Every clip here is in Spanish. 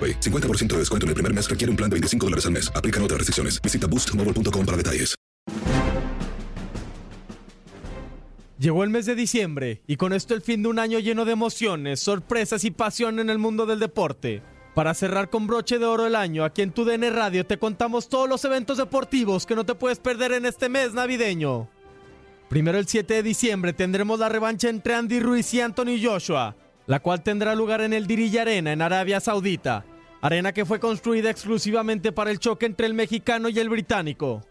AroPay. 50% de descuento en el primer mes requiere un plan de 25 dólares al mes. Aplican otras restricciones. Visita boostmobile.com para detalles. Llegó el mes de diciembre y con esto el fin de un año lleno de emociones, sorpresas y pasión en el mundo del deporte. Para cerrar con broche de oro el año, aquí en tu DN Radio te contamos todos los eventos deportivos que no te puedes perder en este mes navideño. Primero el 7 de diciembre tendremos la revancha entre Andy Ruiz y Anthony Joshua, la cual tendrá lugar en el Diriyah Arena en Arabia Saudita, arena que fue construida exclusivamente para el choque entre el mexicano y el británico.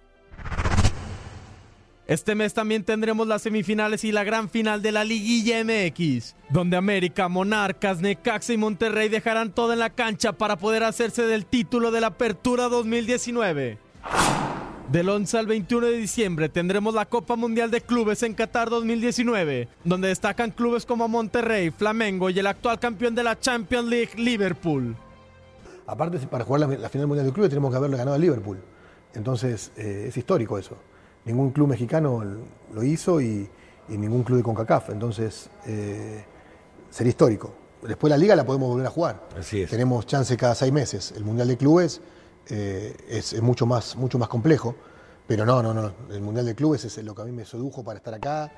Este mes también tendremos las semifinales y la gran final de la Liguilla MX, donde América, Monarcas, Necaxa y Monterrey dejarán todo en la cancha para poder hacerse del título de la Apertura 2019. Del 11 al 21 de diciembre tendremos la Copa Mundial de Clubes en Qatar 2019, donde destacan clubes como Monterrey, Flamengo y el actual campeón de la Champions League, Liverpool. Aparte, para jugar la, la final mundial de clubes tenemos que haberle ganado a Liverpool. Entonces, eh, es histórico eso. Ningún club mexicano lo hizo y, y ningún club de CONCACAF. Entonces, eh, sería histórico. Después la liga la podemos volver a jugar. Así es. Tenemos chance cada seis meses. El mundial de clubes eh, es, es mucho, más, mucho más complejo. Pero no, no, no. El mundial de clubes es lo que a mí me sedujo para estar acá.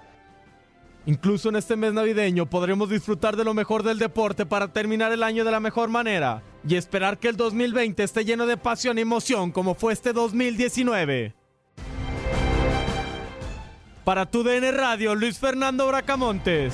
Incluso en este mes navideño podremos disfrutar de lo mejor del deporte para terminar el año de la mejor manera y esperar que el 2020 esté lleno de pasión y emoción como fue este 2019. Para tu DN Radio, Luis Fernando Bracamontes.